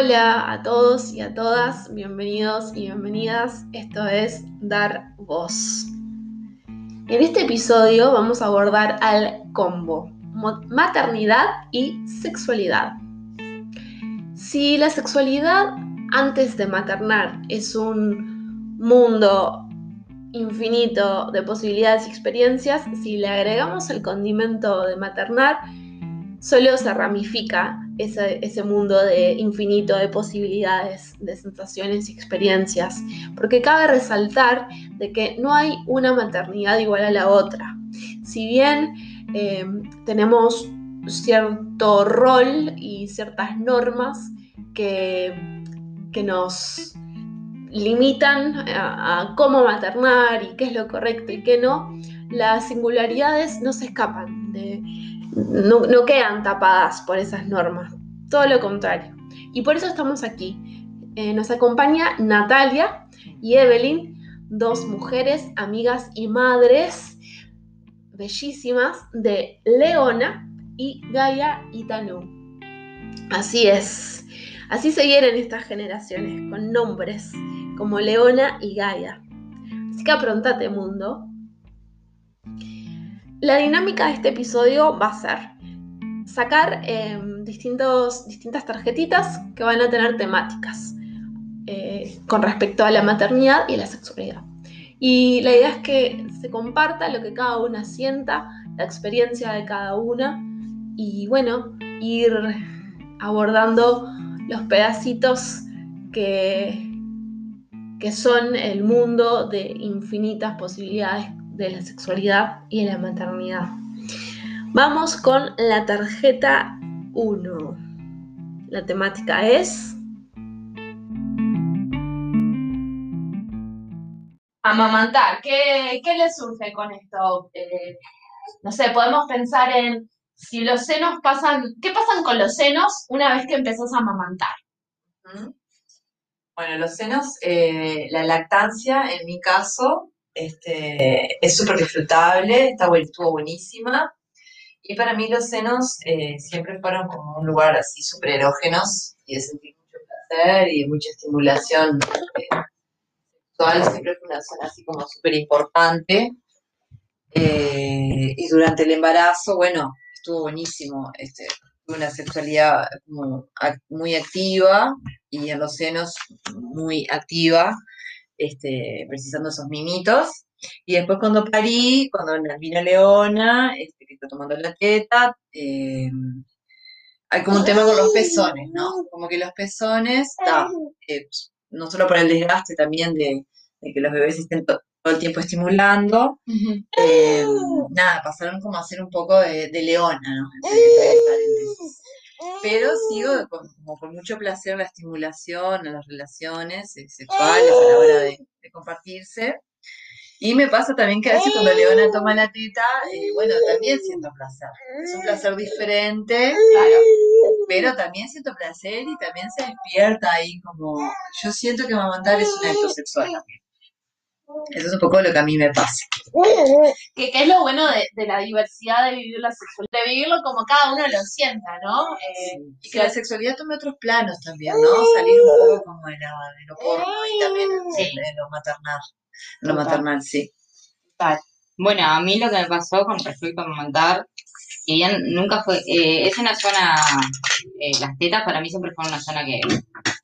Hola a todos y a todas, bienvenidos y bienvenidas. Esto es Dar Voz. En este episodio vamos a abordar al combo, maternidad y sexualidad. Si la sexualidad antes de maternar es un mundo infinito de posibilidades y experiencias, si le agregamos el condimento de maternar, solo se ramifica ese, mundo de infinito de posibilidades, de sensaciones y experiencias, porque cabe resaltar de que no hay una maternidad igual a la otra. Si bien eh, tenemos cierto rol y ciertas normas que, que nos limitan a, cómo maternar y qué es lo correcto y qué no, las singularidades no se escapan de, no, quedan tapadas por esas normas, todo lo contrario. Y por eso estamos aquí. Eh, nos acompaña Natalia y Evelyn, dos mujeres, amigas y madres bellísimas de Leona y Gaia Itanu. Así es, así se vienen estas generaciones, con nombres como Leona y Gaia. Así que aprontate mundo, la dinámica de este episodio va a ser sacar em, distintos, distintas tarjetitas que van a tener temáticas eh, con respecto a la maternidad y la sexualidad. Y la idea es que se comparta lo que cada una sienta, la experiencia de cada una y bueno, ir abordando los pedacitos que, que son el mundo de infinitas posibilidades de la sexualidad y de la maternidad. Vamos con la tarjeta 1. La temática es... Amamantar. ¿Qué, qué le surge con esto? Eh, no sé, podemos pensar en si los senos pasan... ¿Qué pasan con los senos una vez que empezás a amamantar? Bueno, los senos, eh, la lactancia, en mi caso, este, es súper disfrutable, está, estuvo buenísima. Y para mí los senos eh, siempre fueron como un lugar así súper erógenos y de sentir mucho placer y mucha estimulación eh, sexual. Siempre fue una zona así como súper importante. Eh, y durante el embarazo, bueno, estuvo buenísimo. Este, una sexualidad muy activa y en los senos muy activa este, precisando esos mimitos. Y después cuando parí, cuando vino Leona, este, que está tomando la teta, eh, hay como un tema con los pezones, ¿no? Como que los pezones, eh, no solo por el desgaste también de, que los bebés estén todo el tiempo estimulando, eh, nada, pasaron como a ser un poco de, leona, ¿no? Pero sigo con, como con mucho placer la estimulación, en las relaciones eh, sexuales a la hora de, compartirse. Y me pasa también que a veces cuando Leona toma la teta, eh, bueno, también siento placer. Es un placer diferente, claro, pero también siento placer y también se despierta ahí como... Yo siento que amamantar es un acto sexual también. Eso es un poco lo que a mí me pasa. Que, es lo bueno de, la diversidad de vivir la sexualidad, de vivirlo como cada uno lo sienta, ¿no? Eh, y que la sexualidad tome otros planos también, ¿no? Salir un poco como de, lo porno y también de, lo maternal. Lo maternal, sí. Bueno, a mí lo que me pasó con respecto a amamantar, si bien nunca fue, eh, es una zona, eh, las tetas para mí siempre fue una zona que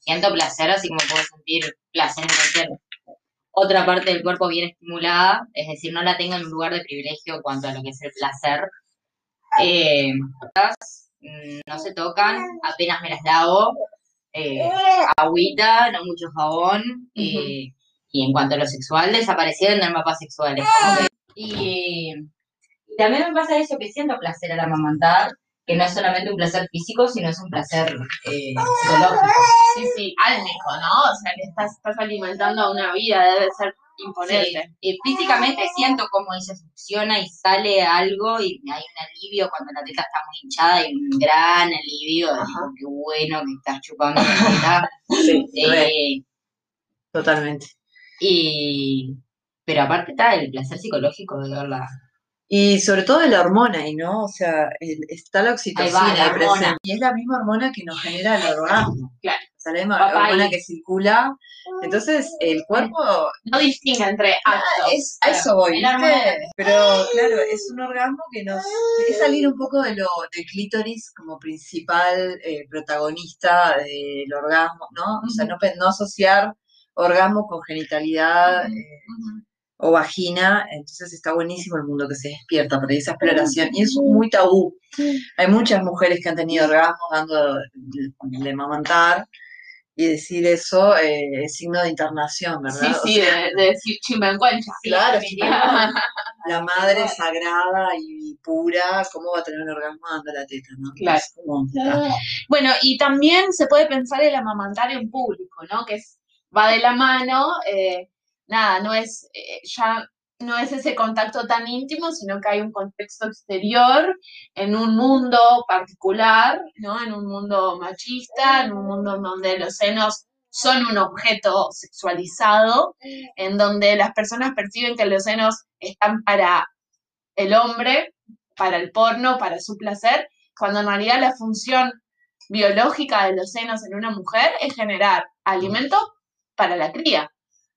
siento placer, así como puedo sentir placer en cualquier otra parte del cuerpo bien estimulada, es decir, no la tengo en un lugar de privilegio en cuanto a lo que es el placer. Eh, mm, no se tocan, apenas me las lavo, eh, agüita, no mucho jabón, y en cuanto a lo sexual, desaparecieron del mapa sexual. y, también me pasa eso que siento placer al amamantar, que no es solamente un placer físico, sino es un placer eh, psicológico. Sí, sí, álmico, ¿no? O sea, que estás, estás alimentando a una vida, debe ser imponente. Y físicamente siento como ahí se funciona y sale algo y hay un alivio cuando la teta está muy hinchada y un gran alivio, qué bueno que estás chupando la teta. sí, eh, totalmente. Y, pero aparte está el placer psicológico de verla y sobre todo de la hormona ahí, ¿no? O sea, está la oxitocina presente. Y es la misma hormona que nos genera el orgasmo. Claro. salema, Papá hormona y- que circula. Entonces, el cuerpo No distingue entre Ah, es, a eso voy, el hormona. Pero claro, es un orgasmo que nos. Es salir un poco de lo del clítoris como principal eh, protagonista del orgasmo, ¿no? O sea, no, asociar orgasmo con genitalidad eh. O vagina. Entonces está buenísimo el mundo que se despierta para esa exploración. Y es muy tabú. Hay muchas mujeres que han tenido orgasmos dando de, mamantar. Y decir eso eh, es signo de internación, ¿verdad? Sí, O sí, sea, de, de decir. Claro, la madre sagrada y pura, ¿cómo va a tener un orgasmo dando la teta, no? Claro. Bueno, y también se puede pensar el amamantar en público, ¿no? Que es, va de la mano, eh, nada, no es, eh, ya no es ese contacto tan íntimo, sino que hay un contexto exterior, en un mundo particular, ¿no? En un mundo machista, en un mundo en donde los senos son un objeto sexualizado, en donde las personas perciben que los senos están para el hombre, para el porno, para su placer, cuando en realidad la función biológica de los senos en una mujer es generar alimento para la cría.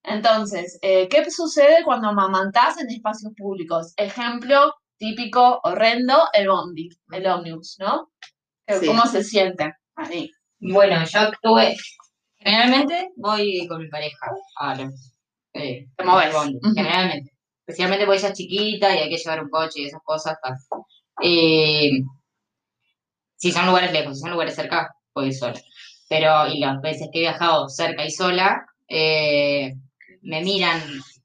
Entonces, eh, ¿qué sucede cuando amamantás en espacios públicos? Ejemplo típico, horrendo, el bondi, el ómnibus, ¿no? Sí. ¿Cómo se siente ahí? Bueno, yo actúe. Generalmente voy con mi pareja a los. Eh, Te movés. bondi. Generalmente. Especialmente porque ella es chiquita y hay que llevar un coche y esas cosas. Eh, si son lugares lejos, si son lugares cerca, voy sola. Pero, y las veces que he viajado cerca y sola, eh, me miran,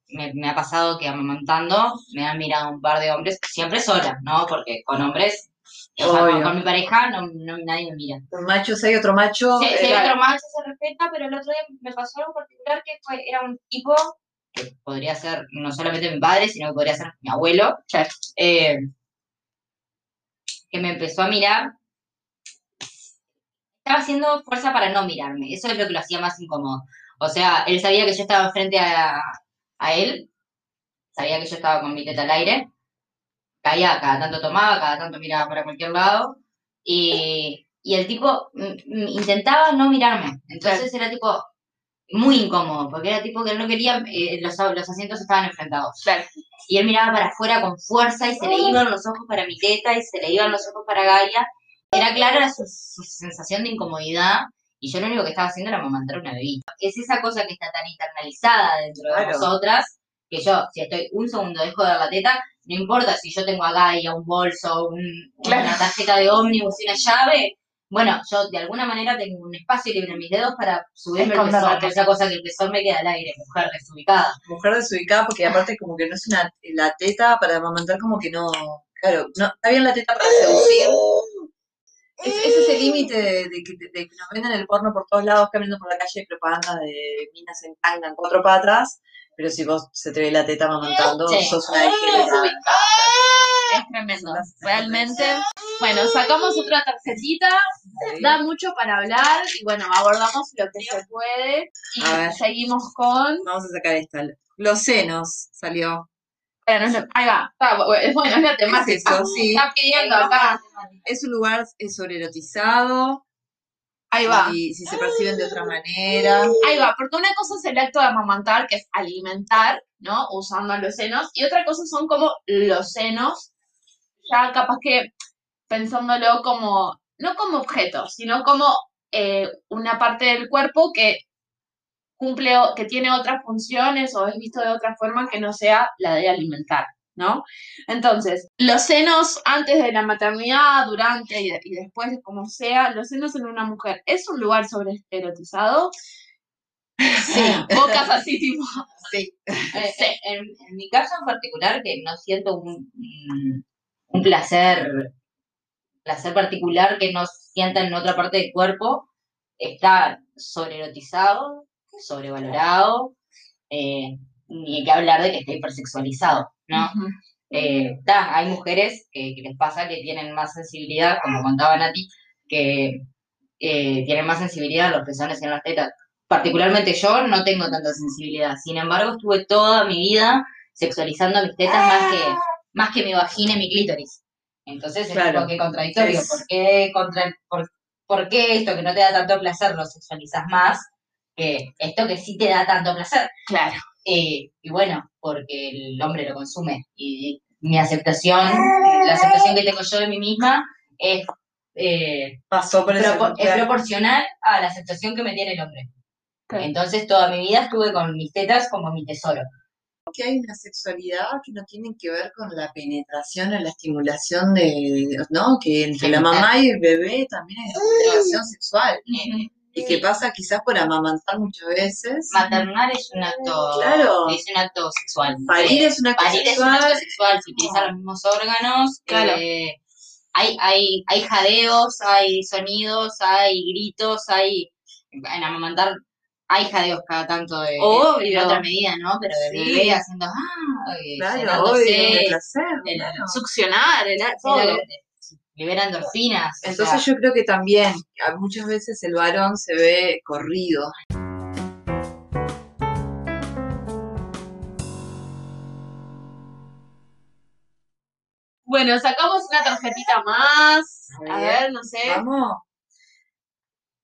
me, me ha pasado que amamantando me han mirado un par de hombres, siempre sola, ¿no? Porque con hombres, o sea, con, mi pareja no, no- nadie me mira. Los machos, hay otro macho. Sí, sí, eh, otro macho se respeta, pero el otro día me pasó algo particular que fue, era un tipo que podría ser no solamente mi padre, sino que podría ser mi abuelo, eh, que me empezó a mirar. Estaba haciendo fuerza para no mirarme, eso es lo que lo hacía más incómodo. O sea, él sabía que yo estaba frente a, a él, sabía que yo estaba con mi teta al aire, caía, cada tanto tomaba, cada tanto miraba para cualquier lado, y, y el tipo intentaba no mirarme. Entonces era tipo muy incómodo, porque era tipo que él no quería, eh, los, los asientos estaban enfrentados. Claro. Y él miraba para afuera con fuerza y se le iban los ojos para mi teta y se le iban los ojos para Gaia. Era clara su, su sensación de incomodidad y yo lo único que estaba haciendo era amamantar una bebita. Es esa cosa que está tan internalizada dentro de Claro. nosotras que yo, si estoy un segundo dejo de dar la teta, no importa si yo tengo a Gaia, un bolso, un- Claro. una tarjeta de ómnibus y una llave. Bueno, yo de alguna manera tengo un espacio libre en mis dedos para subirme el pezón, esa cosa que el pezón me queda al aire, mujer desubicada. mujer desubicada, porque aparte como que no es una, la teta para amamantar como que no, claro, no, está bien la teta para seducir. Es, es ese límite de, de que, de que nos venden el porno por todos lados, caminando por la calle, propaganda de minas en tanga en cuatro patas, pero si vos se te ve la teta amamantando, Sí. sos una degenerada. Es tremendo, realmente. Bueno, sacamos otra tarjetita, da mucho para hablar y bueno, abordamos lo que se puede y seguimos con... Vamos a sacar esta. Los senos salió. Bueno, no es lo- ahí va, bu- es bueno, es la temática. eso? Sí. Está pidiendo acá, Es un lugar sobreerotizado. ahí va. Y si se perciben de otra manera. Ahí va, porque una cosa es el acto de amamantar, que es alimentar, ¿no? Usando los senos, y otra cosa son como los senos, ya capaz que pensándolo como, no como objetos, sino como eh, una parte del cuerpo que cumple, que tiene otras funciones o es visto de otra forma que no sea la de alimentar, ¿no? Entonces, los senos antes de la maternidad, durante y, y después, como sea, los senos en una mujer, ¿es un lugar sobreerotizado? Sí. Bocas así tipo. Sí. Eh, eh, en, en mi caso en particular, que no siento un, un- un placer, placer particular que no sienta en otra parte del cuerpo, está sobreerotizado, sobrevalorado, eh, ni hay que hablar de que esté hipersexualizado, ¿no? Ujú. Eh, ta, hay mujeres que, que les pasa que tienen más sensibilidad, como contaba Nati, que eh, tienen más sensibilidad en los pezones y en las tetas. Particularmente yo no tengo tanta sensibilidad. Sin embargo, estuve toda mi vida sexualizando mis tetas más que, más que mi vagina y mi clítoris. Entonces es Claro. como que contradictorio. Es- ¿Por qué, contra, por, ¿por qué esto que no te da tanto placer lo sexualizas más que esto que sí te da tanto placer? Claro. Eh, y bueno, porque el hombre lo consume y mi aceptación, la aceptación que tengo yo de mí misma es, eh, Pasó por eso. propo- es proporcional a la aceptación que me tiene el hombre. Entonces toda mi vida estuve con mis tetas como mi tesoro. que hay una sexualidad que no tiene que ver con la penetración o la estimulación de, ¿no? Que entre la mamá y el bebé también hay una relación sexual. Y que pasa quizás por amamantar muchas veces. Maternar es un acto, Claro. es un acto sexual. Parir es un acto parir es un acto sexual. sexual, se utilizan los mismos órganos. Claro. eh, hay, hay, hay jadeos, hay sonidos, hay gritos, hay. En amamantar hay jadeos cada tanto de, Obvio. en otra medida, ¿no? Pero de Sí. bebé haciendo. ¡Ah! Claro, obvio, de placer. de la- claro. Succionar, el todo. Libera endorfinas. o Entonces sea, yo creo que también muchas veces el varón se ve corrido. Bueno, sacamos una tarjetita más. A ver. no sé. ¿Vamos?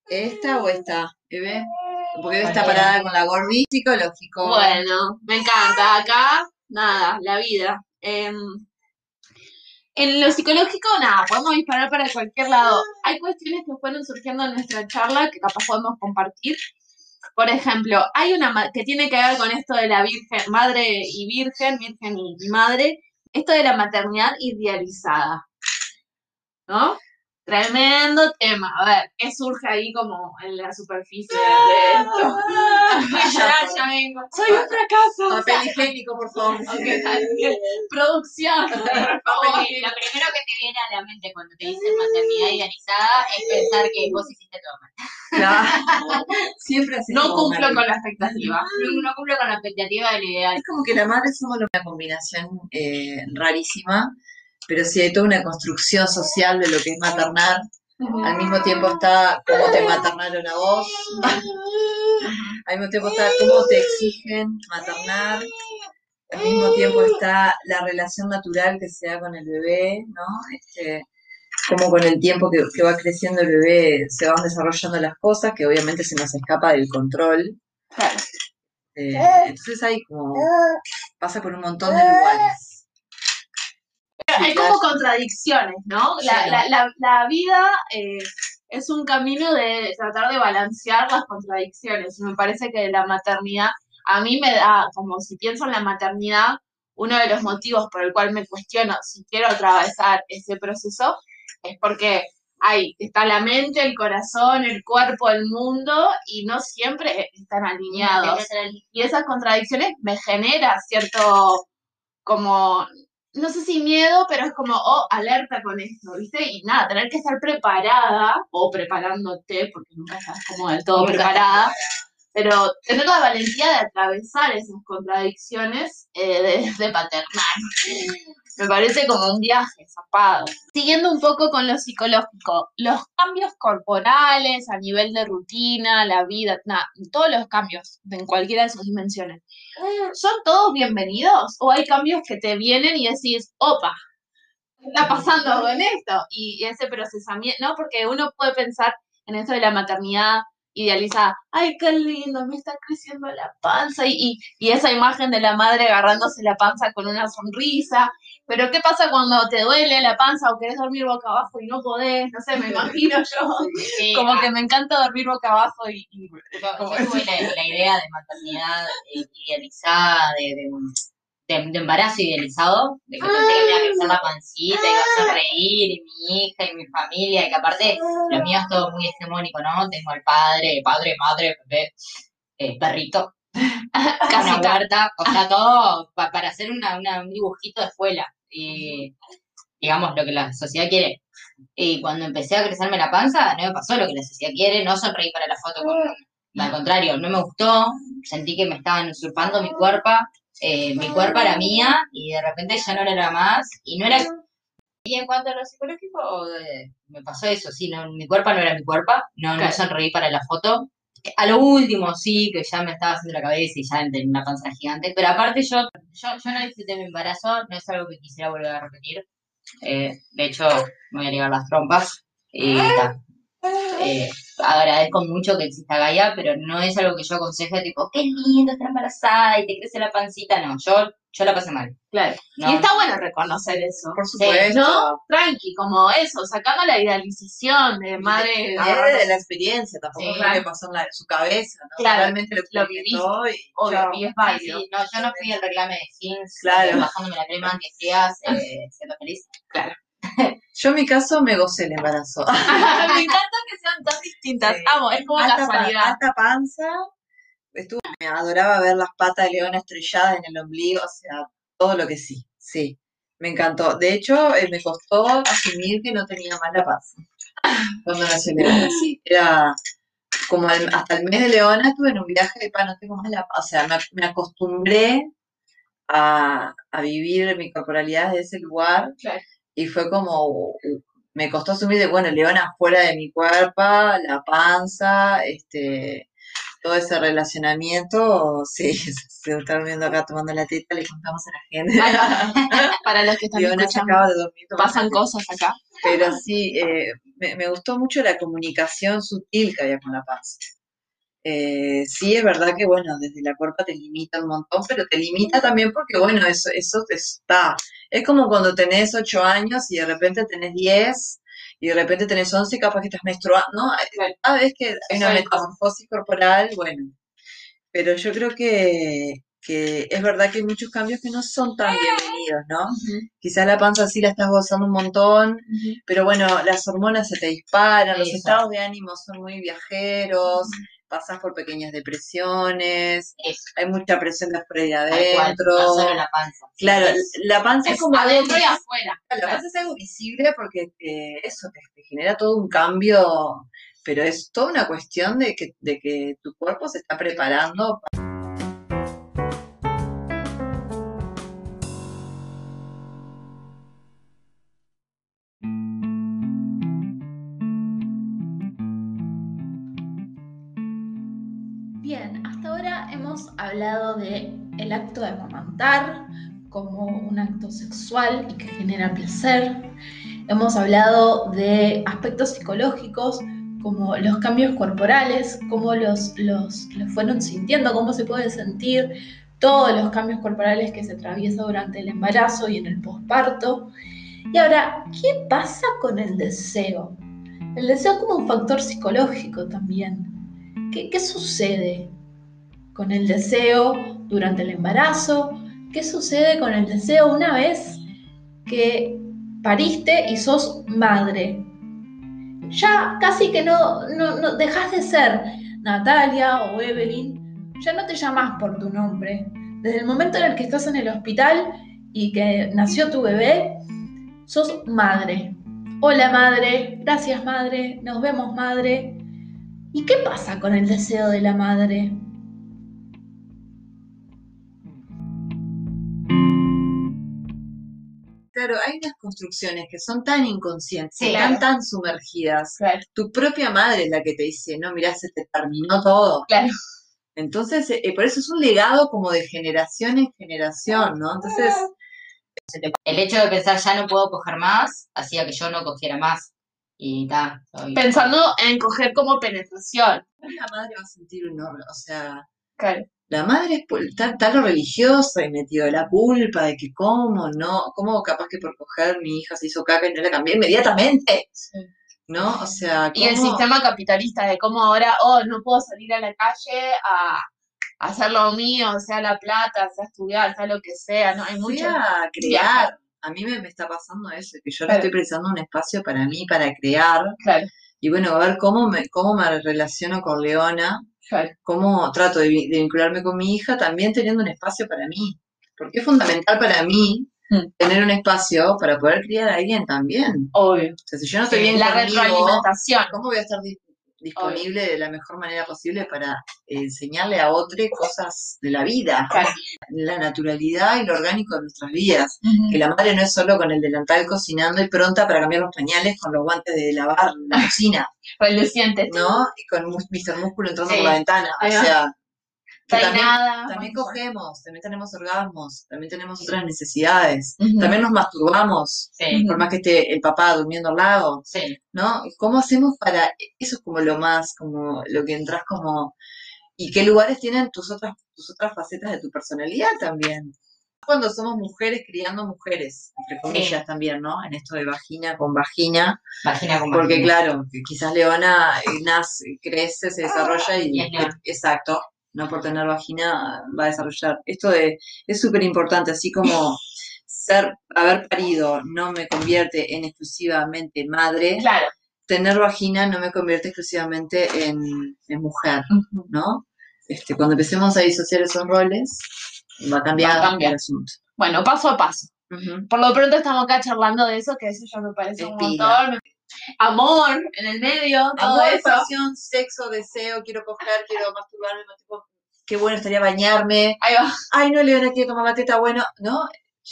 ¿Esta o esta? ¿Bebé? Porque Cualquiera. parada con la gordi psicológico. Bueno, me encanta. Acá, nada, la vida. Em, en lo psicológico, nada, podemos disparar para cualquier lado. Hay cuestiones que fueron surgiendo en nuestra charla que capaz podemos compartir. Por ejemplo, hay una que tiene que ver con esto de la virgen, madre y virgen, virgen y madre, esto de la maternidad idealizada. ¿No? Tremendo tema. A ver, ¿qué surge ahí como en la superficie de esto? ya, ya vengo. Soy un fracaso. Papel higiénico, por favor. Ok, está bien. Producción. por favor. Y lo primero que te viene a la mente cuando te dicen maternidad idealizada es pensar que vos hiciste todo mal. Claro. Siempre así. No cumplo con la expectativa. No, no cumple con la expectativa del ideal. Es como que la madre somos una combinación eh, rarísima, pero sí hay toda una construcción social de lo que es maternar. Al mismo tiempo está cómo te maternaron a vos. Al mismo tiempo está cómo te exigen maternar. Al mismo tiempo está la relación natural que se da con el bebé, ¿no? Este, cómo con el tiempo que, que va creciendo el bebé se van desarrollando las cosas, que obviamente se nos escapa del control. Claro. Eh, entonces hay como, pasa por un montón de lugares. Hay como contradicciones, ¿no? La, Sí. la, la, la vida eh, es un camino de tratar de balancear las contradicciones. Me parece que la maternidad, a mí me da, como si pienso en la maternidad, uno de los motivos por el cual me cuestiono si quiero atravesar ese proceso es porque hay, está la mente, el corazón, el cuerpo, el mundo y no siempre están alineados. Y esas contradicciones me genera cierto, como, no sé si miedo, pero es como, oh, alerta con esto, ¿viste? Y nada, tener que estar preparada o preparándote, porque nunca estás como del todo estás preparada, pero tener la valentía de atravesar esas contradicciones eh, de, paternar. Me parece como un viaje zapado. Siguiendo un poco con lo psicológico, los cambios corporales a nivel de rutina, la vida, nada, todos los cambios en cualquiera de sus dimensiones, ¿son todos bienvenidos? ¿O hay cambios que te vienen y decís, opa, ¿qué está pasando con esto? Y, y ese procesamiento, ¿no? Porque uno puede pensar en esto de la maternidad idealizada, ay, qué lindo, me está creciendo la panza, y, y, y esa imagen de la madre agarrándose la panza con una sonrisa, pero ¿qué pasa cuando te duele la panza o querés dormir boca abajo y no podés? No sé, me imagino yo, Sí, como ah, que me encanta dormir boca abajo y... y- Yo, como yo tuve la, la idea de maternidad idealizada, de, de, de- de embarazo idealizado, de que pensé que me iba a crecer la pancita, iba a sonreír, y mi hija y mi familia, y que aparte lo mío es todo muy hegemónico, ¿no? Tengo al padre, padre, madre, bebé, eh, perrito, una Casita. huerta, o sea, todo pa- para hacer una, una- un dibujito de escuela, y digamos lo que la sociedad quiere. Y cuando empecé a crecerme la panza, no me pasó lo que la sociedad quiere, no sonreí para la foto con al contrario, no me gustó, sentí que me estaban usurpando mi cuerpo, eh, mi cuerpo era mía y de repente ya no era más y no era... Y en cuanto a lo psicológico, eh, me pasó eso, sí, no, mi cuerpo no era mi cuerpo, no, no Claro. sonreí para la foto. A lo último sí, que ya me estaba haciendo la cabeza y ya tenía una panza gigante, pero aparte yo, yo, yo no disfruté mi embarazo, no es algo que quisiera volver a repetir. Eh, de hecho, me voy a ligar las trompas y ta, Eh, agradezco mucho que exista Gaia, pero no es algo que yo aconseje, tipo, qué lindo estar embarazada y te crece la pancita. No, yo, yo la pasé mal. Claro. No. Y está bueno reconocer eso. Por supuesto. ¿No? Tranqui, como eso, sacando la idealización de madre. Viene de la experiencia, tampoco Sí, es lo claro. que pasó en, la- en su cabeza, ¿no? Claro, Realmente lo, lo y Obvio, y es válido. sí, no, yo no fui el reclame de jeans, Claro. bajándome la crema antiestrías, eh, siendo feliz. Yo en mi caso me gocé el embarazo. Me encanta que sean tan distintas. Sí. Amo, es como alta, pa- casualidad. alta panza. Estuve, me adoraba ver las patas de león estrelladas en el ombligo, o sea, todo lo que sí, sí. Me encantó. De hecho, eh, me costó asumir que no tenía mala panza. Cuando nació Leona, sí. Era como hasta el mes de Leona estuve en un viaje de pa, no tengo más la panza. O sea, me, me acostumbré a, a vivir mi corporalidad desde ese lugar. Claro. Y fue como, me costó asumir de, bueno, Leona fuera de mi cuerpo, la panza, este, todo ese relacionamiento, sí, se están viendo acá tomando la teta, le contamos a la gente. Para los que están escuchando, acaba de dormir. pasan cosas acá. Pero sí, eh, me, me gustó mucho la comunicación sutil que había con la panza. Eh, sí, es verdad que, bueno, desde la cuerpa te limita un montón, pero te limita también porque, bueno, eso, eso te está. Es como cuando tenés 8 años y de repente tenés 10 y de repente tenés 11 y capaz que estás menstruando, ¿no? Cada vez que hay una metamorfosis corporal, bueno. Pero yo creo que, que es verdad que hay muchos cambios que no son tan bienvenidos, ¿no? Quizás la panza sí la estás gozando un montón, pero bueno, las hormonas se te disparan, los estados de ánimo son muy viajeros, pasas por pequeñas depresiones, Eso, hay mucha presión de afuera y cual, adentro. solo la panza. Claro, Es- la panza es, Es como adentro y afuera. la claro. panza es algo visible porque te- eso te, te genera todo un cambio, pero es toda una cuestión de que, de que tu cuerpo se está preparando. Bien, hablado de el acto de amamantar como un acto sexual y que genera placer. Hemos hablado de aspectos psicológicos como los cambios corporales, cómo los, los, los fueron sintiendo, cómo se puede sentir todos los cambios corporales que se atraviesan durante el embarazo y en el posparto. Y ahora, ¿qué pasa con el deseo? El deseo como un factor psicológico también. ¿Qué, qué sucede con el deseo durante el embarazo? ¿Qué sucede con el deseo una vez que pariste y sos madre? Ya casi que no, no, no dejas de ser Natalia o Evelyn, ya no te llamas por tu nombre. Desde el momento en el que estás en el hospital y que nació tu bebé, sos madre. Hola madre, gracias madre, nos vemos madre. ¿Y qué pasa con el deseo de la madre? Claro, hay unas construcciones que son tan inconscientes, Sí, están claro. tan sumergidas. Claro. Tu propia madre es la que te dice, no, mirá, se te terminó todo. Claro. Entonces, eh, por eso es un legado como de generación en generación, ¿no? Entonces, El hecho de pensar ya no puedo coger más hacía que yo no cogiera más. Y ta, soy- Pensando en coger como penetración. la madre va a sentir un horror, o sea, Claro. La madre está, está lo religioso y metido la culpa de que cómo, no, cómo capaz que por coger mi hija se hizo caca y no la cambié inmediatamente, ¿no? O sea, Y el cómo- sistema capitalista de cómo ahora, oh, no puedo salir a la calle a, a hacer lo mío, sea la plata, sea estudiar, sea lo que sea, ¿no? Hay mucho. sea crear. A mí me, me está pasando eso, que yo Claro. estoy precisando un espacio para mí, para crear. Claro, Y bueno, a ver cómo me, cómo me relaciono con Leona, claro. cómo trato de, vi- de vincularme con mi hija, también teniendo un espacio para mí. Porque es fundamental para mí Mm. tener un espacio para poder criar a alguien también. Obvio. O sea, si yo no estoy bien La conmigo, retroalimentación. ¿cómo voy a estar di- disponible de la mejor manera posible para enseñarle a otro cosas de la vida? Claro. La naturalidad y lo orgánico de nuestras vidas. Que la madre no es solo con el delantal cocinando y pronta para cambiar los pañales con los guantes de lavar la cocina, Reluciente. ¿no? Y con Mr. Músculo entrando Sí. por la ventana. O sea, También-. También cogemos, también tenemos orgasmos, también tenemos otras necesidades, también nos masturbamos, Sí, por más que esté el papá durmiendo al lado, sí. ¿no? ¿Cómo hacemos para, eso es como lo más, como lo que entras como, y qué lugares tienen tus otras, tus otras facetas de tu personalidad también? Cuando somos mujeres criando mujeres, entre comillas también, ¿no? En esto de vagina con vagina, Vagina con porque vagina. claro, quizás Leona nace, crece, se desarrolla y, exacto, no por tener vagina va a desarrollar. Esto de, es súper importante, así como ser, haber parido no me convierte en exclusivamente madre, Claro. tener vagina no me convierte exclusivamente en, en mujer, ¿no? Este, cuando empecemos a disociar esos roles, va a cambiar, Va a cambiar. el asunto. Bueno, paso a paso. Por lo pronto estamos acá charlando de eso, que eso ya me parece un montón. Amor en el medio, todo Amor, eso. pasión, sexo, deseo, quiero coger, quiero masturbarme, tipo, qué bueno estaría bañarme. Ahí va. Ay, no, Leona quiere tomar la teta, bueno, ¿no?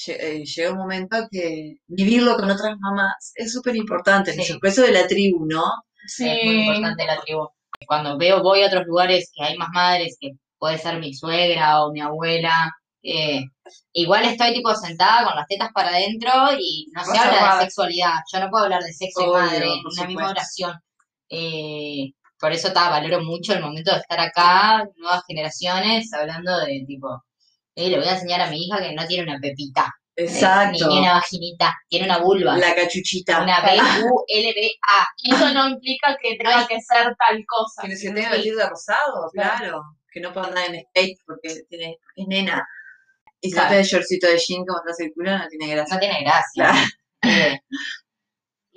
Eh, Llega un momento que vivirlo con otras mamás es súper importante. Sí. Eso de la tribu, ¿no? Sí. Es muy importante la tribu. Cuando veo, voy a otros lugares que hay más madres, que puede ser mi suegra o mi abuela, eh, igual estoy tipo sentada con las tetas para adentro y no se habla hablar. de sexualidad. Yo no puedo hablar de sexo y Obvio, madre en una misma oración. Eh, por eso ta, valoro mucho el momento de estar acá, nuevas generaciones, hablando de tipo, eh, le voy a enseñar a mi hija que no tiene una pepita, eh, Exacto. ni, ni una vaginita, tiene una vulva, La cachuchita. una B-U-L-B-A. Eso no implica que tenga que ser tal cosa. Que se tenga vestir de rosado, Claro. claro. Que no pueda andar en skate porque tiene, es nena. Y si Claro. no de shortcito de jean como estás el culo, no tiene gracia. no tiene gracia. Eh,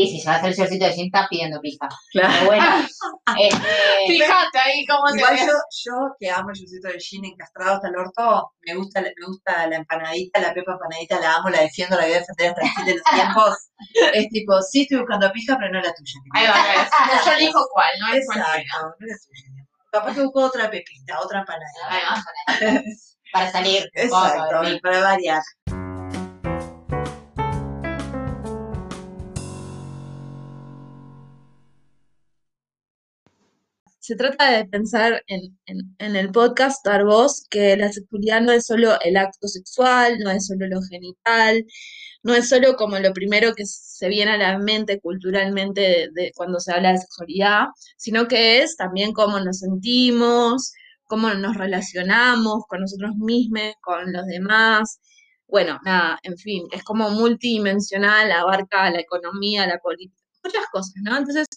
y si se va a hacer shortcito de jean, está pidiendo pija. Claro. Pero bueno, este, Fíjate ahí cómo te Igual yo, yo que amo el shortcito de jean encastrado hasta el orto, me gusta, la- me gusta la empanadita, la pepa empanadita, la amo, la defiendo, la voy a defender hasta el fin de los tiempos. Es tipo, sí estoy buscando pija, pero no la tuya. Ahí va, ves. Yo elijo cuál, no es cualquiera. Exacto, no la tuya. Capaz que busco otra pepita, otra empanadita. Ahí va. Para salir, Exacto, para variar. Se trata de pensar en, en- en el podcast Dar Voz que la sexualidad no es solo el acto sexual, no es solo lo genital, no es solo como lo primero que se viene a la mente culturalmente de, de cuando se habla de sexualidad, sino que es también cómo nos sentimos, cómo nos relacionamos con nosotros mismos, con los demás. Bueno, nada, en fin, es como multidimensional, abarca la economía, la política, muchas cosas, ¿no? Entonces,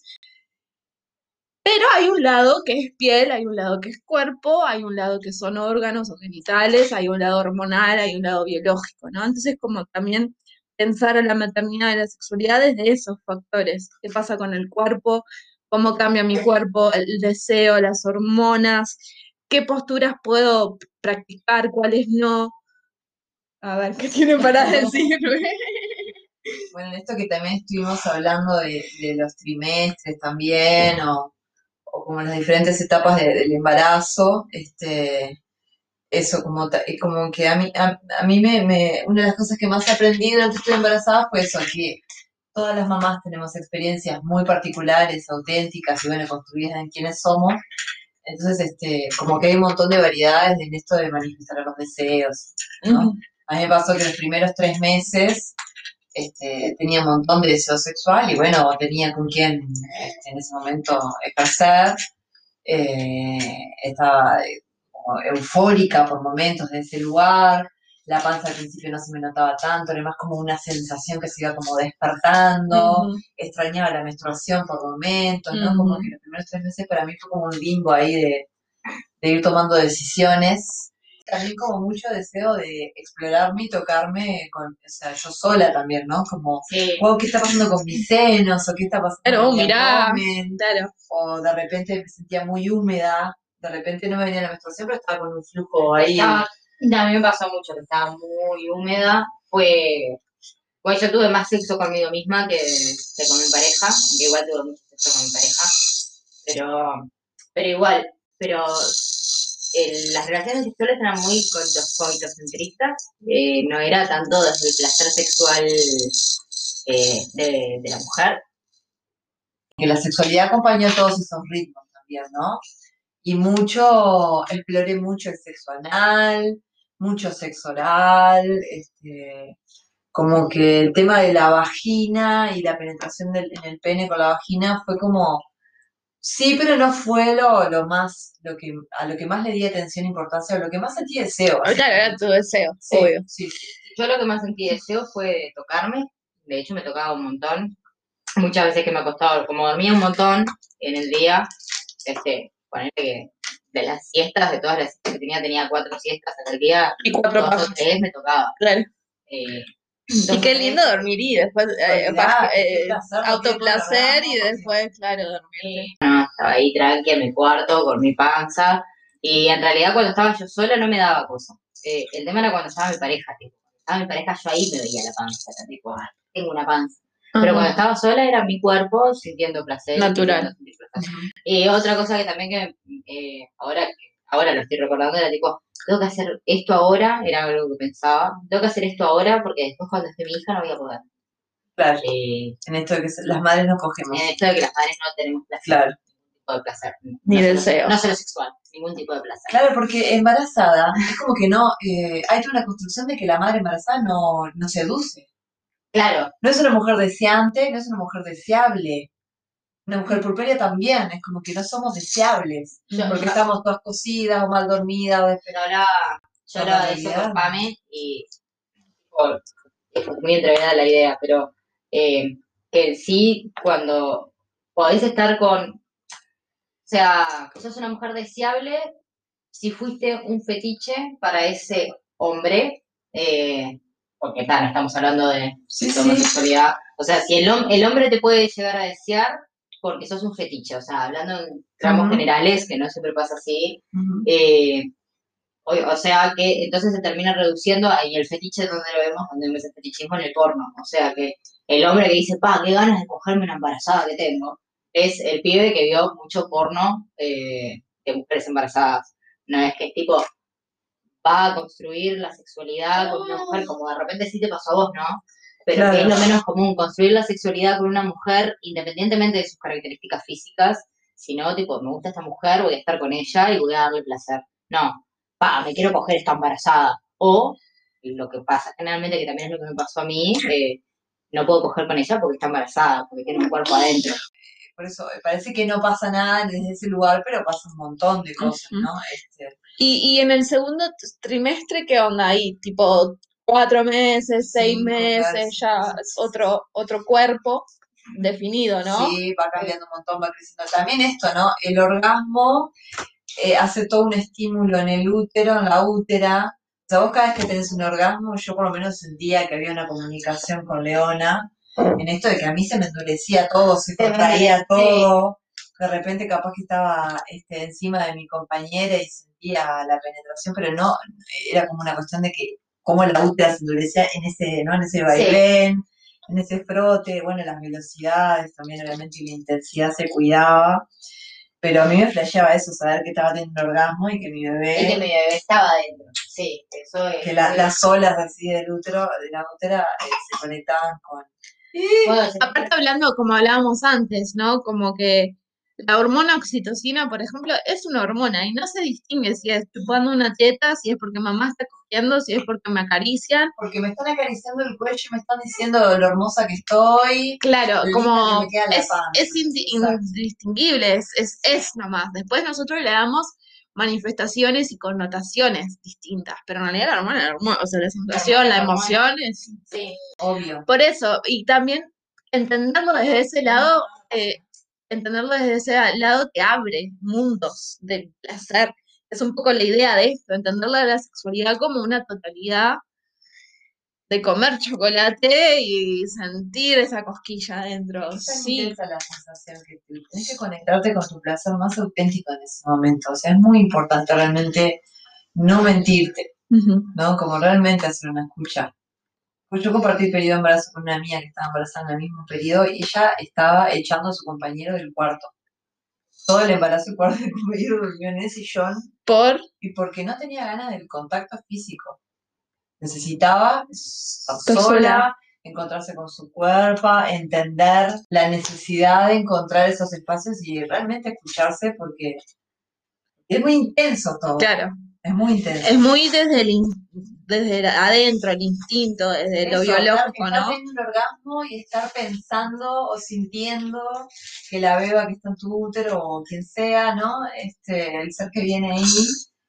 pero hay un lado que es piel, hay un lado que es cuerpo, hay un lado que son órganos o genitales, hay un lado hormonal, hay un lado biológico, ¿no? Entonces, como también pensar en la maternidad y la sexualidad desde esos factores. ¿Qué pasa con el cuerpo? ¿Cómo cambia mi cuerpo? El deseo, las hormonas. ¿Qué posturas puedo practicar? ¿Cuáles no? A ver, ¿qué tiene para decirme? Bueno, en esto que también estuvimos hablando de, de los trimestres también, o, o como las diferentes etapas de- del embarazo, este, eso, como, como que a mí, a, a mí me, me- una de las cosas que más aprendí durante estuve embarazada fue eso, que todas las mamás tenemos experiencias muy particulares, auténticas y bueno, construidas en quienes somos. Entonces, este, como que hay un montón de variedades en esto de manifestar los deseos, ¿no? A mí me pasó que los primeros tres meses este, tenía un montón de deseo sexual y bueno, tenía con quién este, en ese momento ejercer. Eh, estaba eh, como eufórica por momentos de ese lugar. La panza al principio no se me notaba tanto, era más como una sensación que se iba como despertando. Extrañaba la menstruación por momentos, ¿no? Como que los primeros tres meses para mí fue como un limbo ahí de, de ir tomando decisiones también como mucho deseo de explorarme y tocarme con, o sea, yo sola también, ¿no? Como, Sí, wow, ¿qué está pasando con mis senos? ¿O qué está pasando con mi mirá. abdomen? Claro. O de repente me sentía muy húmeda, de repente no me venía la menstruación, pero estaba con un flujo ahí. estaba- mí me pasó mucho, que estaba muy húmeda. Fue, bueno, yo tuve más sexo conmigo misma que, con mi pareja, que igual tuve mucho sexo con mi pareja, pero, pero igual, pero las relaciones sexuales eran muy coito- coitocentristas, eh, no era tanto desde el placer sexual eh, de, de la mujer, Que la sexualidad acompañó todos esos ritmos también, ¿no? Y mucho, exploré mucho el sexo anal, mucho sexo oral, este, como que el tema de la vagina y la penetración del, en el pene con la vagina fue como, sí, pero no fue lo, lo más, lo que, a lo que más le di atención, importancia, o lo que más sentí deseo. Ahorita era tu deseo, Sí, obvio. sí, sí. Yo lo que más sentí deseo fue tocarme. De hecho, me tocaba un montón. Muchas veces que me acostaba, como dormía un montón en el día, este, ponele que de las siestas, de todas las siestas que tenía, tenía cuatro siestas al día, Y cuatro pajas. tres me tocaba. Claro. Eh, Y qué lindo dormir y después eh, eh, autoplacer y después, claro, dormir. no, estaba ahí tranqui en mi cuarto con mi panza. Y en realidad cuando estaba yo sola no me daba cosa. Eh, el tema era cuando estaba mi pareja, tipo. Cuando estaba mi pareja yo ahí me veía la panza, era tipo, ah, tengo una panza. Pero cuando estaba sola era mi cuerpo sintiendo placer. Natural. sintiendo sentir placer. Y otra cosa que también que eh, ahora, ahora lo estoy recordando era tipo, tengo que hacer esto ahora, era algo que pensaba, tengo que hacer esto ahora porque después cuando esté mi hija no voy a poder. Claro, Eh, en esto de que las madres no cogemos. en esto de que las madres no tenemos placer, Claro. tipo de placer. Ni solo- deseo. No solo sexual, ningún tipo de placer. Claro, porque embarazada es como que no, eh, hay toda una construcción de que la madre embarazada no, no seduce. Claro, No es una mujer deseante, no es una mujer deseable. Una mujer purpurea también, es como que no somos deseables, Yo- porque yo- estamos todas cosidas o mal dormidas o pero hablaba, yo La hablaba de eso Pame y muy entreverada la idea, pero eh, que en sí, cuando podés estar con, o sea, que sos una mujer deseable, si fuiste un fetiche para ese hombre, eh, porque tal, no estamos hablando de Sí, de sí. homosexualidad, o sea, si el, el hombre te puede llegar a desear porque sos un fetiche, o sea, hablando en tramos generales, que no siempre pasa así, eh, o, o sea que entonces se termina reduciendo ahí el fetiche donde lo vemos, donde vemos el fetichismo en el porno. O sea que el hombre que dice, pa, qué ganas de cogerme una embarazada que tengo, es el pibe que vio mucho porno eh, de mujeres embarazadas. No es que es tipo, va a construir la sexualidad con una mujer, como de repente sí te pasó a vos, ¿no? Pero que es lo menos común, construir la sexualidad con una mujer independientemente de sus características físicas, sino tipo, me gusta esta mujer, voy a estar con ella y voy a darle placer. No, pa, me quiero coger esta embarazada. O lo que pasa generalmente, que también es lo que me pasó a mí, eh, no puedo coger con ella porque está embarazada, porque tiene un cuerpo adentro. Por eso eh, parece que no pasa nada desde ese lugar, pero pasa un montón de cosas. ¿no? Este, Y, y en el segundo trimestre, ¿qué onda ahí? Tipo, cuatro meses, seis Cinco, meses, claro, ya es otro, otro cuerpo definido, ¿no? Sí, va cambiando un montón, va creciendo. También esto, ¿no? El orgasmo eh, hace todo un estímulo en el útero, en la útera. O sea, vos cada vez que tenés un orgasmo, yo por lo menos sentía que había una comunicación con Leona, en esto de que a mí se me endurecía todo, se contraía todo. De repente capaz que estaba este, encima de mi compañera y sentía la penetración, pero no, era como una cuestión de que cómo la útera se endurecía en ese, ¿no? En ese vaivén, en ese frote, bueno, las velocidades también obviamente y la intensidad se cuidaba. Pero a mí me flasheaba eso, saber que estaba teniendo orgasmo y que mi Es que bebé, mi bebé estaba adentro. Sí, eso es. que la- las olas así del útero, de la útera, eh, se conectaban con... Aparte hablando como hablábamos antes, ¿no? Como que la hormona oxitocina, por ejemplo, es una hormona y no se distingue si es chupando una teta, si es porque mamá está cogiendo, si es porque me acarician. Porque me están acariciando el cuello y me están diciendo lo hermosa que estoy. Claro, como que es, indistinguible, es, es, es nomás. Después nosotros le damos manifestaciones y connotaciones distintas, pero en realidad la hormona, la hormona, o sea, la sensación, la emoción es Sí, Obvio. Por eso, y también entenderlo desde ese lado, eh, entenderlo desde ese lado te abre mundos del placer. Es un poco la idea de esto, entenderlo de la sexualidad como una totalidad de comer chocolate y sentir esa cosquilla adentro. Es tan Sí, intensa la sensación que tenés que conectarte con tu placer más auténtico en ese momento. O sea, es muy importante realmente no mentirte. ¿no? Como realmente hacer una escucha. Pues yo compartí periodo de embarazo con una amiga que estaba embarazada en el mismo periodo y ella estaba echando a su compañero del cuarto. Todo el embarazo el cuarto del compañero durmió en el sillón por y porque no tenía ganas del contacto físico. Necesitaba estar Estar sola, sola. encontrarse con su cuerpo, entender la necesidad de encontrar esos espacios y realmente escucharse porque es muy intenso todo. Claro. Es muy intenso. Es muy desde el desde el- adentro, el instinto, desde lo Eso, estar- biológico, estar ¿no? teniendo un orgasmo y estar pensando o sintiendo que la beba que está en tu útero o quien sea, ¿no? Este, el ser que viene ahí,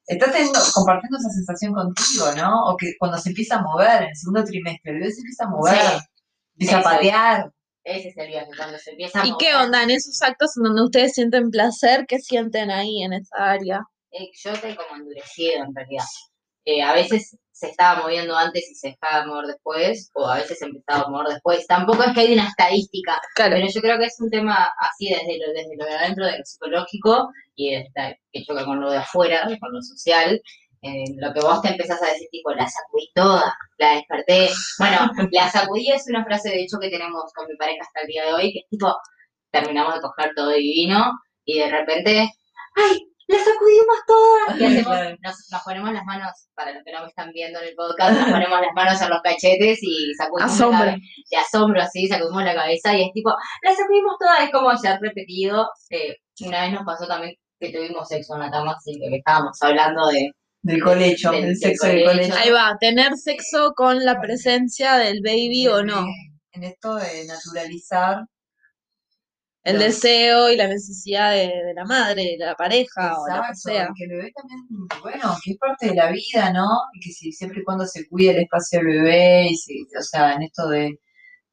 está teniendo, compartiendo esa sensación contigo, ¿no? O que cuando se empieza a mover, en el segundo trimestre, el bebé se empieza a mover, Sí. empieza a patear. Ese es el viaje, cuando se empieza a ¿Y qué onda en esos actos en donde ustedes sienten placer? ¿Qué sienten ahí en esa área? Eh, yo estoy como endurecido en realidad. Eh, a veces se estaba moviendo antes y se dejaba de mover después, o a veces se empezaba a mover después. Tampoco es que hay una estadística, Claro. pero yo creo que es un tema así desde lo, desde lo de adentro, de lo psicológico, y está- que choca con lo de afuera, con lo social. Eh, lo que vos te empezás a decir, tipo, la sacudí toda, la desperté. Bueno, la sacudí es una frase de hecho que tenemos con mi pareja hasta el día de hoy, que es tipo, terminamos de coger todo divino, y de repente, ¡ay! ¡La sacudimos toda! Y hacemos, Claro. nos, nos ponemos las manos, para los que no me están viendo en el podcast, nos ponemos las manos en los cachetes y sacudimos la Asombro. cabe- de asombro así, sacudimos la cabeza y es tipo, la sacudimos toda, es como se ha repetido. eh, una vez nos pasó también que tuvimos sexo en la cama, así que estábamos hablando de Del colecho, Del- sexo del colecho. colecho. Ahí va, tener sexo con la presencia del baby o no. En esto de naturalizar El deseo y la necesidad de, de la madre, de la pareja o lo que Exacto, sea. que el bebé también, bueno, que es parte de la vida, ¿no? Y que si, siempre y cuando se cuide el espacio del bebé, y si, o sea, en esto de,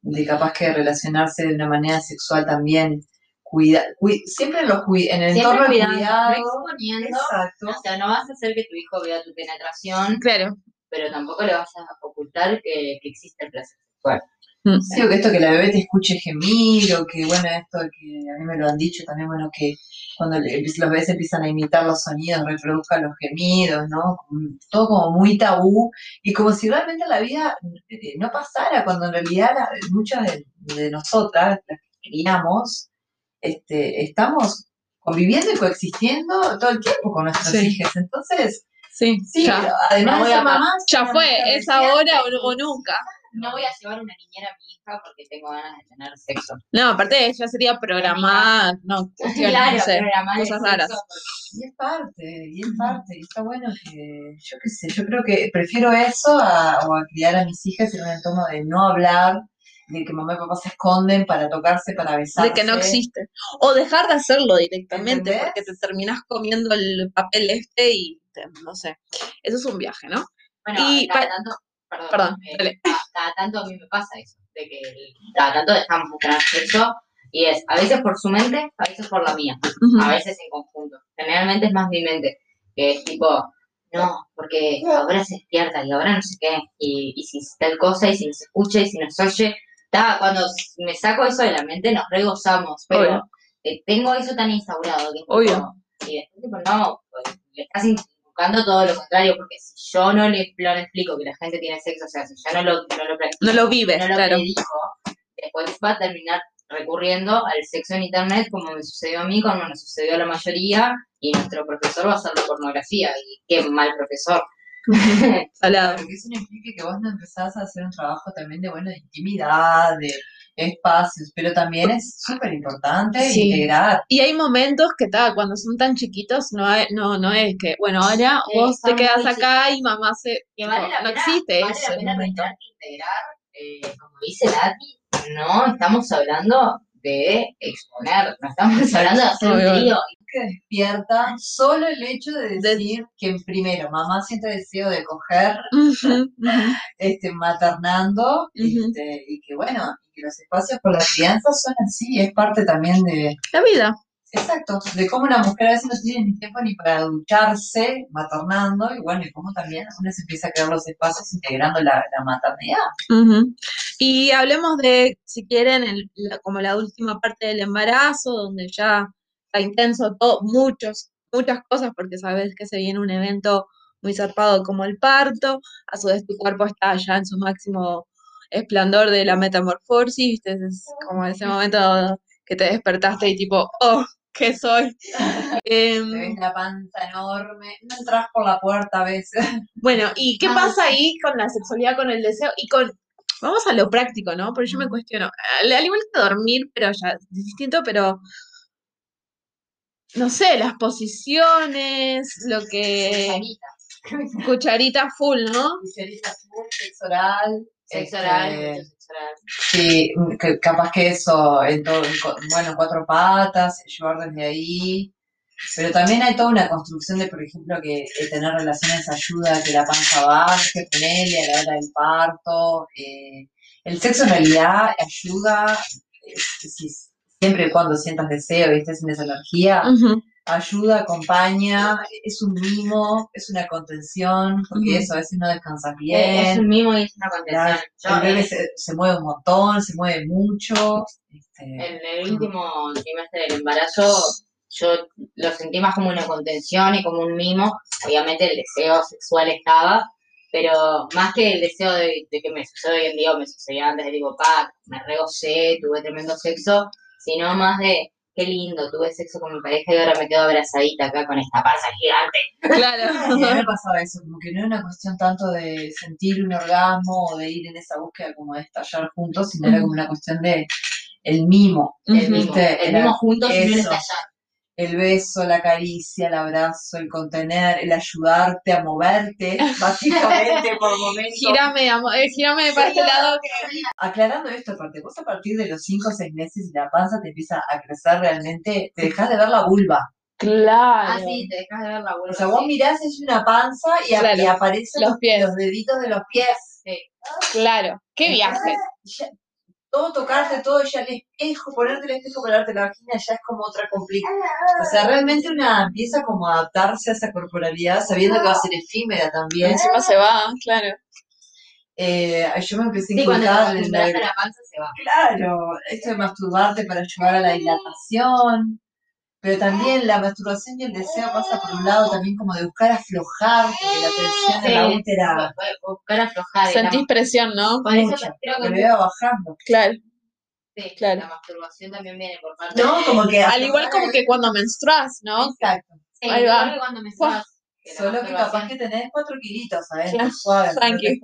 de capaz que relacionarse de una manera sexual también, cuida, cui- siempre en, los en el siempre entorno cuidando, cuidado. exponiendo. Exacto. O sea, no vas a hacer que tu hijo vea tu penetración, Claro. pero tampoco le vas a ocultar que, que existe el placer sexual. Sí, o que esto que la bebé te escuche gemir, o que, bueno, esto que a mí me lo han dicho también, bueno, que cuando le- los bebés empiezan a imitar los sonidos, reproduzcan los gemidos, ¿no? Todo como muy tabú, y como si realmente la vida eh, no pasara, cuando en realidad la- muchas de, de nosotras, las que criamos, este, estamos conviviendo y coexistiendo todo el tiempo con nuestros Sí. hijos. Entonces, Sí, sí, ya. además No a mamás, Ya fue, es ahora o, o nunca. No voy a llevar una niñera a mi hija porque tengo ganas de tener sexo. No, aparte ya sería programar, no, claro, no sé, cosas raras. Y es parte, y es parte, y está bueno que, yo qué sé, yo creo que prefiero eso a, o a criar a mis hijas en un entorno de no hablar, de que mamá y papá se esconden para tocarse, para besarse. de que no existe. O dejar de hacerlo directamente, ¿Entendés? porque te terminás comiendo el papel este y te- no sé. Eso es un viaje, ¿no? Bueno, Y pa- tanto, perdón, Perdón, eh, dale. cada, cada tanto a mí me pasa eso, de que cada tanto dejamos de tener sexo y es a veces por su mente, a veces por la mía, a veces en conjunto. Generalmente es más mi mente, que es tipo, no, porque ahora se despierta y ahora no sé qué, y, y si tal cosa, y si nos escucha, y si nos oye. Ta, cuando me saco eso de la mente nos regozamos, pero eh, tengo eso tan instaurado que es Obvio. y después tipo, no, pues, le estás buscando todo lo contrario, porque si yo no le, no le explico que la gente tiene sexo, o sea, si yo no lo, no lo practico, No lo vives, no lo claro. predico, después va a terminar recurriendo al sexo en internet como me sucedió a mí, como nos sucedió a la mayoría, y nuestro profesor va a hacer la pornografía, y qué mal profesor. Salado. Porque eso no implica que vos no empezás a hacer un trabajo también de, bueno, de intimidad, de espacios, pero también es súper importante Sí. integrar. Y hay momentos que ta, cuando son tan chiquitos no, hay- no, no es que, bueno, ahora vos te quedas acá y mamá se... que vale no pena, existe vale la pena que integrar, eh, como dice Nati, no estamos hablando de exponer, no estamos hablando de hacer un trío. Que despierta solo el hecho de decir que primero mamá siente deseo de coger, este, maternando, este, y que bueno, que los espacios por la crianza son así, es parte también de, La vida. exacto, de cómo una mujer a veces no tiene ni tiempo ni para ducharse maternando, y bueno, y cómo también uno se empieza a crear los espacios integrando la, la maternidad. Y hablemos de, si quieren, el- la- como la última parte del embarazo, donde ya está intenso todo, muchos, muchas cosas, porque sabes que se viene un evento muy zarpado como el parto, a su vez tu cuerpo está ya en su máximo esplendor de la metamorfosis, ¿viste? Es como ese momento que te despertaste y tipo, oh, ¿qué soy? Em, Te ves la panza enorme, no entras por la puerta a veces. Bueno, ¿y qué Ah, pasa ahí con la sexualidad, con el deseo y con... Vamos a lo práctico, ¿no? Porque yo me cuestiono, al, al igual que dormir, pero ya distinto, pero no sé, las posiciones, lo que... Cucharita. Cucharita full, ¿no? Cucharita azul, sexo oral. Sexo este, oral, sexo oral. Sí, que capaz que eso, en todo, en bueno, en cuatro patas, llevar desde ahí. Pero también hay toda una construcción de, por ejemplo, que tener relaciones ayuda a que la panza baje, ponele a la hora del parto. eh, el sexo en realidad ayuda, eh, si- siempre y cuando sientas deseo y estés sin esa energía, ayuda, acompaña, es un mimo, es una contención, porque eso a veces no descansas Eh, bien. Es un mimo y es una contención. El bebé se, se mueve un montón, se mueve mucho. este, en el último trimestre del embarazo, yo lo sentí más como una contención y como un mimo. Obviamente el deseo sexual estaba, pero más que el deseo de, de que me suceda hoy en día o me sucedía antes, digo, pa, me regocé, tuve tremendo sexo, sino más de qué lindo, tuve sexo con mi pareja y ahora me quedo abrazadita acá con esta panza gigante. Claro. y a mí me pasaba eso, como que no era una cuestión tanto de sentir un orgasmo o de ir en esa búsqueda como de estallar juntos, sino era como una cuestión de el mimo, El Ujú. mimo, ¿viste? el mimo juntos y no el estallar. El beso, la caricia, el abrazo, el contener, el ayudarte a moverte, básicamente por momentos. Gírame, amo- eh, gírame para este lado. Aclarando esto, aparte, vos a partir de los 5 o 6 meses y la panza te empieza a crecer realmente, te dejas de ver la vulva. Claro. Ah, sí, te dejas de ver la O vulva. sea, vos sí. mirás, es una panza y, Claro, y aparecen los los, pies. los deditos de los pies. Claro. Qué viaje. Ya- todo tocarte, todo ya el espejo, ponerte el espejo para darte la vagina ya es como otra complicación. O sea, realmente una empieza como a adaptarse a esa corporalidad, sabiendo que va a ser efímera también. Encima se va, claro. Eh, yo me empecé a Sí, inculcar en la- la panza se va. Claro, esto de masturbarte para ayudar a la dilatación, pero también la masturbación y el deseo pasa por un lado también como de buscar aflojar, porque la tensión en la útera bu- bu- buscar aflojar. Sentís presión, ¿no? Por eso creo que pero iba bajando. Claro. sí, claro. la masturbación también viene por parte No, como que Al igual como que cuando menstruás, ¿no? Exacto. Sí, Ahí va. igual que cuando menstruas, que Solo que capaz que tenés cuatro kilitos, ¿sabes? Claro, Suave, tranqui.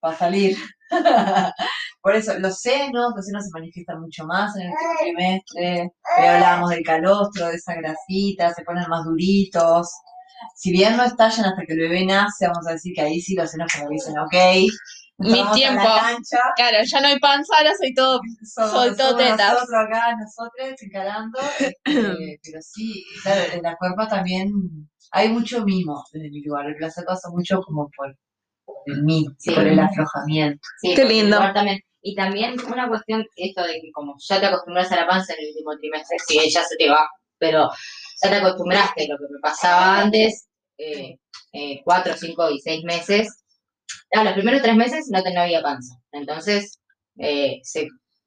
para salir. Por eso, los senos, los senos se manifiestan mucho más en el trimestre. Hoy hablábamos del calostro, de esa grasita, se ponen más duritos. Si bien no estallan hasta que el bebé nace, vamos a decir que ahí sí los senos como dicen, ok. Mi tiempo. Claro, ya no hay panza, ahora soy todo. somos, Soy todo somos tetas. nosotros acá, nosotros encarando. este, pero sí, claro, en la cuerpa también hay mucho mimo desde mi lugar. El placer pasa mucho como por, por el Sí. por el aflojamiento. Sí, Qué lindo. igual también. Y también una cuestión, esto de que como ya te acostumbras a la panza en el último trimestre, si ella se te va, pero ya te acostumbraste, lo que me pasaba antes, eh, eh, cuatro, cinco y seis meses, a los primeros tres meses no, te, no había panza. Entonces, eh,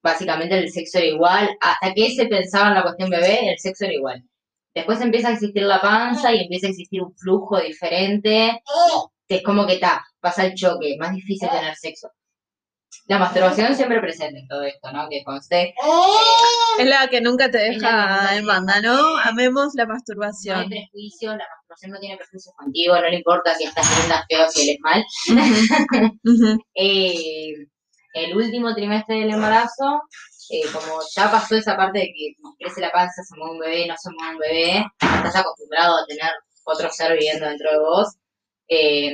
básicamente el sexo era igual, hasta que se pensaba en la cuestión bebé, el sexo era igual. Después empieza a existir la panza y empieza a existir un flujo diferente, es como que está, pasa el choque, más difícil tener sexo. La masturbación siempre presente en todo esto, ¿no? Que conste, Es la que nunca te deja en banda, ¿no? Amemos la no hay masturbación. prejuicios, la masturbación no tiene prejuicios contigo, no le importa si estás linda, feo, si él es mal. Eh, el último trimestre del embarazo, eh, como ya pasó esa parte de que nos crece la panza, se mueve un bebé, no se mueve un bebé, estás acostumbrado a tener otro ser viviendo dentro de vos, eh,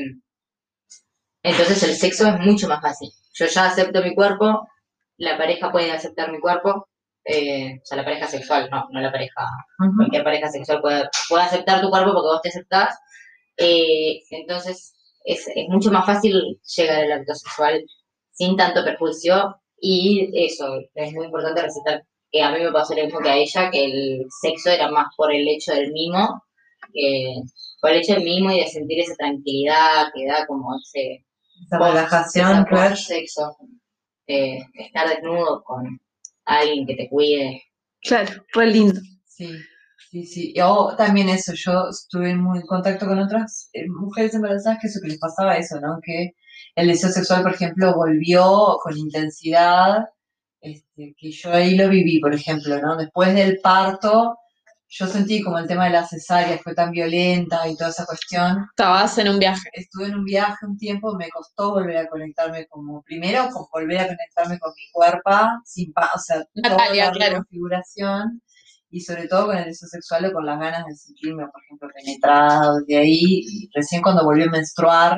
entonces el sexo es mucho más fácil. Yo ya acepto mi cuerpo, la pareja puede aceptar mi cuerpo, eh, o sea, la pareja sexual, no, no la pareja cualquier pareja sexual puede, puede aceptar tu cuerpo porque vos te aceptás. Eh, entonces es, es mucho más fácil llegar al acto sexual sin tanto perjuicio. Y eso, es muy importante resaltar que a mí me pasó lo mismo que a ella, que el sexo era más por el hecho del mimo, que por el hecho del mimo y de sentir esa tranquilidad que da como ese Esa post- relajación, esa claro. post-sexo, eh, estar desnudo con alguien que te cuide. Claro, re lindo. Sí, sí, sí. Y o también eso, yo estuve en muy contacto con otras eh, mujeres embarazadas que eso que les pasaba eso, ¿no? Que el deseo sexual, por ejemplo, volvió con intensidad, este, que yo ahí lo viví, por ejemplo, ¿no? Después del parto, yo sentí como el tema de la cesárea fue tan violenta y toda esa cuestión. Estabas en un viaje. Estuve en un viaje un tiempo, me costó volver a conectarme como, primero, con volver a conectarme con mi cuerpo, sin pa- o sea, toda Natalia, la claro. configuración. y sobre todo con el deseo sexual o con las ganas de sentirme, por ejemplo, penetrado, de ahí, y recién cuando volví a menstruar,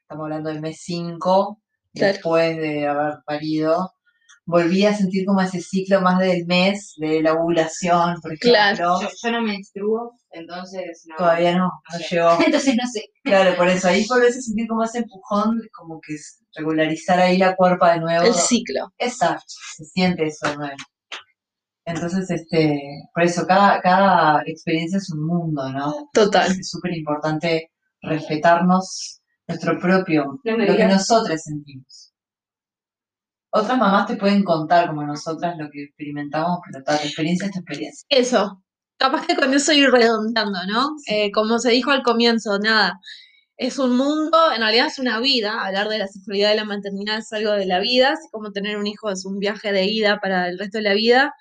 estamos hablando del mes 5, Claro. después de haber parido, volví a sentir como ese ciclo más del mes de la ovulación, por ejemplo. Claro. Yo, yo no menstruo, entonces no. Todavía no, no llegó. Entonces no sé. Claro, por eso ahí volvés a sentir como ese empujón, como que es regularizar ahí la cuerpa de nuevo. El ciclo. Exacto, se siente eso de nuevo. Entonces, este, por eso cada, cada experiencia es un mundo, ¿no? Total. Es súper importante respetarnos nuestro propio, No lo que nosotras sentimos. Otras mamás te pueden contar como nosotras lo que experimentamos, pero toda tu experiencia es tu experiencia. Eso. Capaz que con eso ir redondeando, ¿no? Eh, como se dijo al comienzo, nada. Es un mundo, en realidad es una vida. Hablar de la sexualidad y la maternidad es algo de la vida, así como tener un hijo es un viaje de ida para el resto de la vida.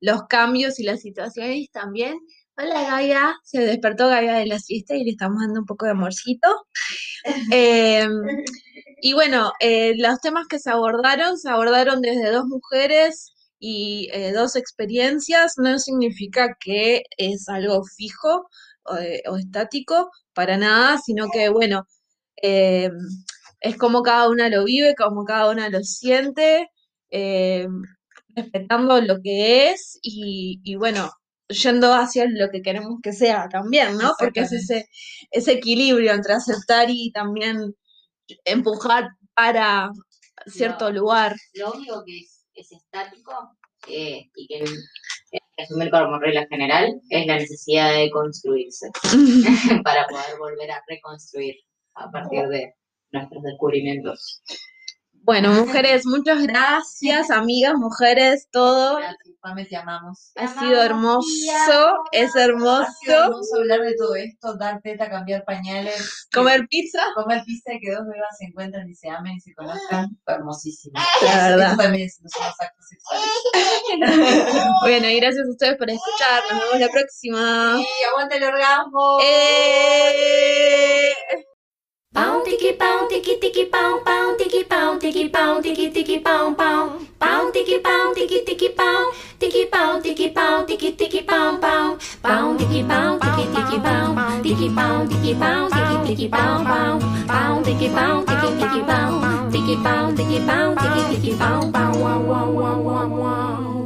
Los cambios y las situaciones también. Hola Gaia, se despertó Gaia de la siesta y le estamos dando un poco de amorcito. Eh, y bueno, eh, los temas que se abordaron, se abordaron desde dos mujeres y eh, dos experiencias, no significa que es algo fijo o, eh, o estático, para nada, sino que bueno, eh, es como cada una lo vive, como cada una lo siente, eh, respetando lo que es y, y bueno, yendo hacia lo que queremos que sea también, ¿no? Porque es ese, ese equilibrio entre aceptar y también empujar para cierto lugar. Lo único que es, es estático eh, y que asumir como regla general es la necesidad de construirse para poder volver a reconstruir a partir de nuestros descubrimientos. Bueno, mujeres, muchas gracias, amigas, mujeres, todo. Gracias, Pame, te amamos. Ha sido hermoso, es Ha sido hermoso. hermoso hablar de todo esto, dar teta, cambiar pañales, Comer pizza, comer pizza y que dos bebas se encuentren y se amen y se conozcan, fue hermosísimo. la verdad. Eso también no son los actos sexuales. Bueno, y gracias a ustedes por escuchar. Nos vemos la próxima. Y aguanta el orgasmo. ¡Eh! Pão tiqui pão tiqui tiqui pão pão tiqui pão tiqui pão tiqui tiqui pão pão pão tiqui pão tiqui tiqui pão tiqui pão tiqui pão tiqui tiqui pão pão pão tiqui pão tiqui tiqui pão tiqui pão tiqui pão tiqui tiqui pão pão pão tiqui pão tiqui tiqui pão tiqui pão tiqui pão tiqui tiqui pão pão wow wow wow wow wow